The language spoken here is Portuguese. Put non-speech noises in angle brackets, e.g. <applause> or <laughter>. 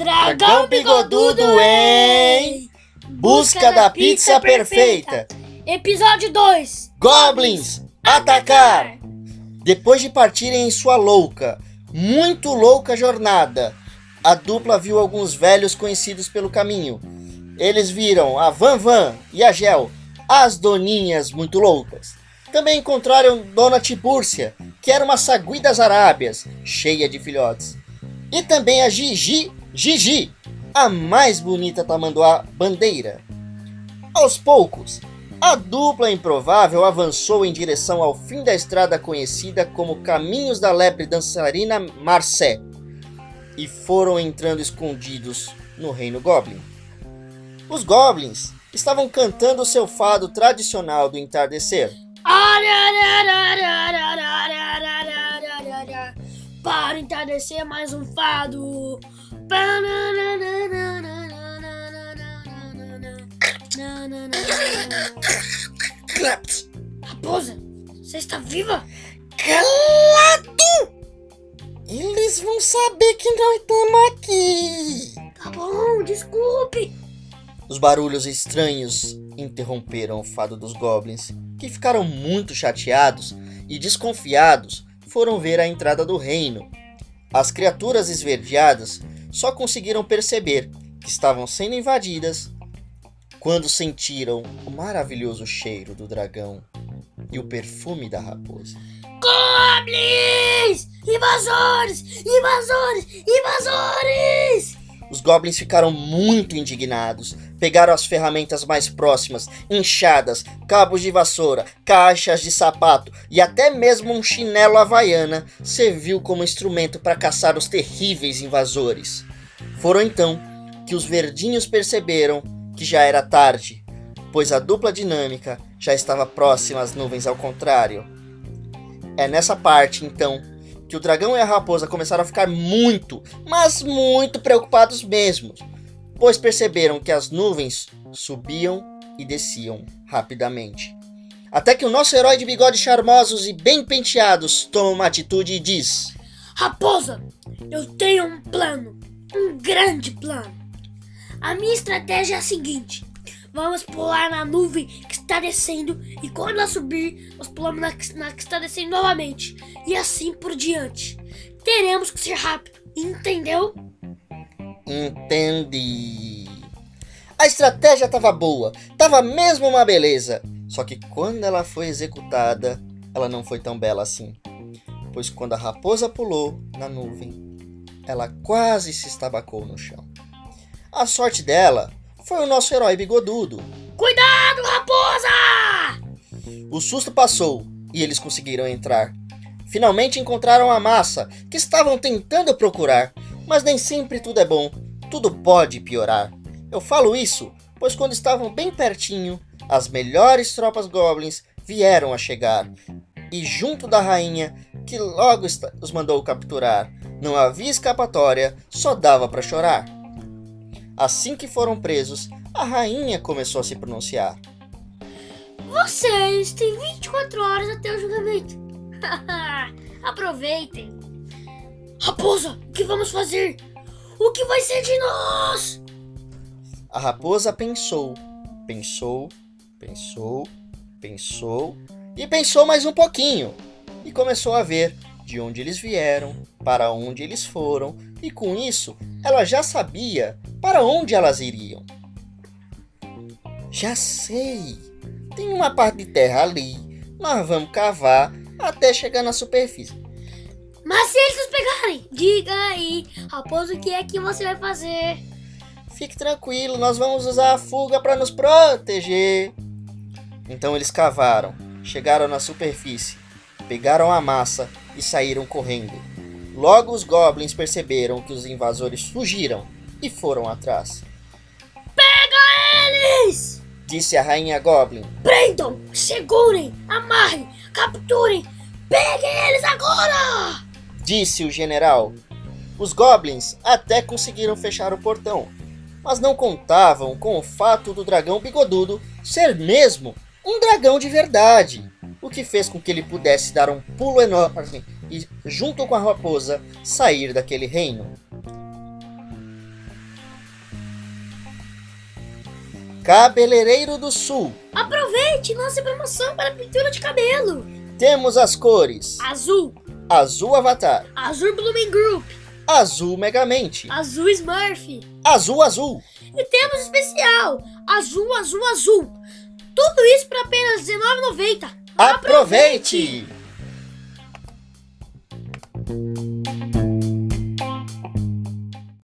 Dragão Bigodudo em Busca da Pizza Perfeita. Episódio 2. Goblins, atacar! Depois de partirem em sua louca, muito louca jornada, a dupla viu alguns velhos conhecidos pelo caminho. Eles viram a Van Van e a Gel, as doninhas muito loucas. Também encontraram Dona Tibúrcia, que era uma sagui das Arábias, cheia de filhotes. E também a Gigi, Gigi, a mais bonita tamanduá bandeira. Aos poucos, a dupla improvável avançou em direção ao fim da estrada conhecida como Caminhos da Lebre Dançarina Marcé e foram entrando escondidos no Reino Goblin. Os Goblins estavam cantando seu fado tradicional do entardecer. Para entardecer mais um fado. Claps! Raposa, você está viva? Calado! Eles vão saber que nós estamos aqui! Tá bom, desculpe. Os barulhos estranhos interromperam o fado dos goblins, que ficaram muito chateados e desconfiados foram ver a entrada do reino. As criaturas esverdeadas só conseguiram perceber que estavam sendo invadidas quando sentiram o maravilhoso cheiro do dragão e o perfume da raposa. Goblins! Invasores! Invasores! Invasores! Os goblins ficaram muito indignados. Pegaram as ferramentas mais próximas, enxadas, cabos de vassoura, caixas de sapato e até mesmo um chinelo havaiana serviu como instrumento para caçar os terríveis invasores. Foram então que os verdinhos perceberam que já era tarde, pois a dupla dinâmica já estava próxima às nuvens ao contrário. É nessa parte, então, que o dragão e a raposa começaram a ficar muito, mas muito preocupados mesmo, pois perceberam que as nuvens subiam e desciam rapidamente. Até que o nosso herói de bigodes charmosos e bem penteados toma uma atitude e diz: Raposa, eu tenho um plano. Um grande plano. A minha estratégia é a seguinte: vamos pular na nuvem que está descendo e quando ela subir, nós pulamos na, na que está descendo novamente e assim por diante. Teremos que ser rápido, entendeu? Entendi. A estratégia estava boa, estava mesmo uma beleza. Só que quando ela foi executada, ela não foi tão bela assim. Pois quando a raposa pulou na nuvem, ela quase se estabacou no chão. A sorte dela foi o nosso herói bigodudo. Cuidado, raposa! O susto passou e eles conseguiram entrar. Finalmente encontraram a massa que estavam tentando procurar, mas nem sempre tudo é bom, tudo pode piorar. Eu falo isso pois quando estavam bem pertinho, as melhores tropas goblins vieram a chegar. E junto da rainha, que logo os mandou capturar, não havia escapatória, só dava para chorar. Assim que foram presos, a rainha começou a se pronunciar. Vocês têm 24 horas até o julgamento. <laughs> Aproveitem. Raposa, o que vamos fazer? O que vai ser de nós? A raposa pensou, pensou, pensou, pensou e pensou mais um pouquinho e começou a ver de onde eles vieram, para onde eles foram e com isso ela já sabia para onde elas iriam. Já sei, tem uma parte de terra ali, nós vamos cavar até chegar na superfície. Mas se eles nos pegarem, diga aí, Raposa, o que é que você vai fazer? Fique tranquilo, nós vamos usar a fuga para nos proteger. Então eles cavaram, chegaram na superfície, pegaram a massa e saíram correndo. Logo os goblins perceberam que os invasores fugiram e foram atrás. Eles! Disse a rainha goblin. Prendam, segurem, amarrem, capturem, peguem eles agora! Disse o general. Os goblins até conseguiram fechar o portão, mas não contavam com o fato do dragão bigodudo ser mesmo um dragão de verdade, o que fez com que ele pudesse dar um pulo enorme e, junto com a raposa, sair daquele reino. Cabeleireiro do Sul. Aproveite nossa promoção para pintura de cabelo. Temos as cores: Azul, Azul Avatar, azul Blooming Group, Azul Megamente, azul Smurf. Azul Azul. E temos especial, azul, azul, azul. Tudo isso por apenas R$19,90. Aproveite!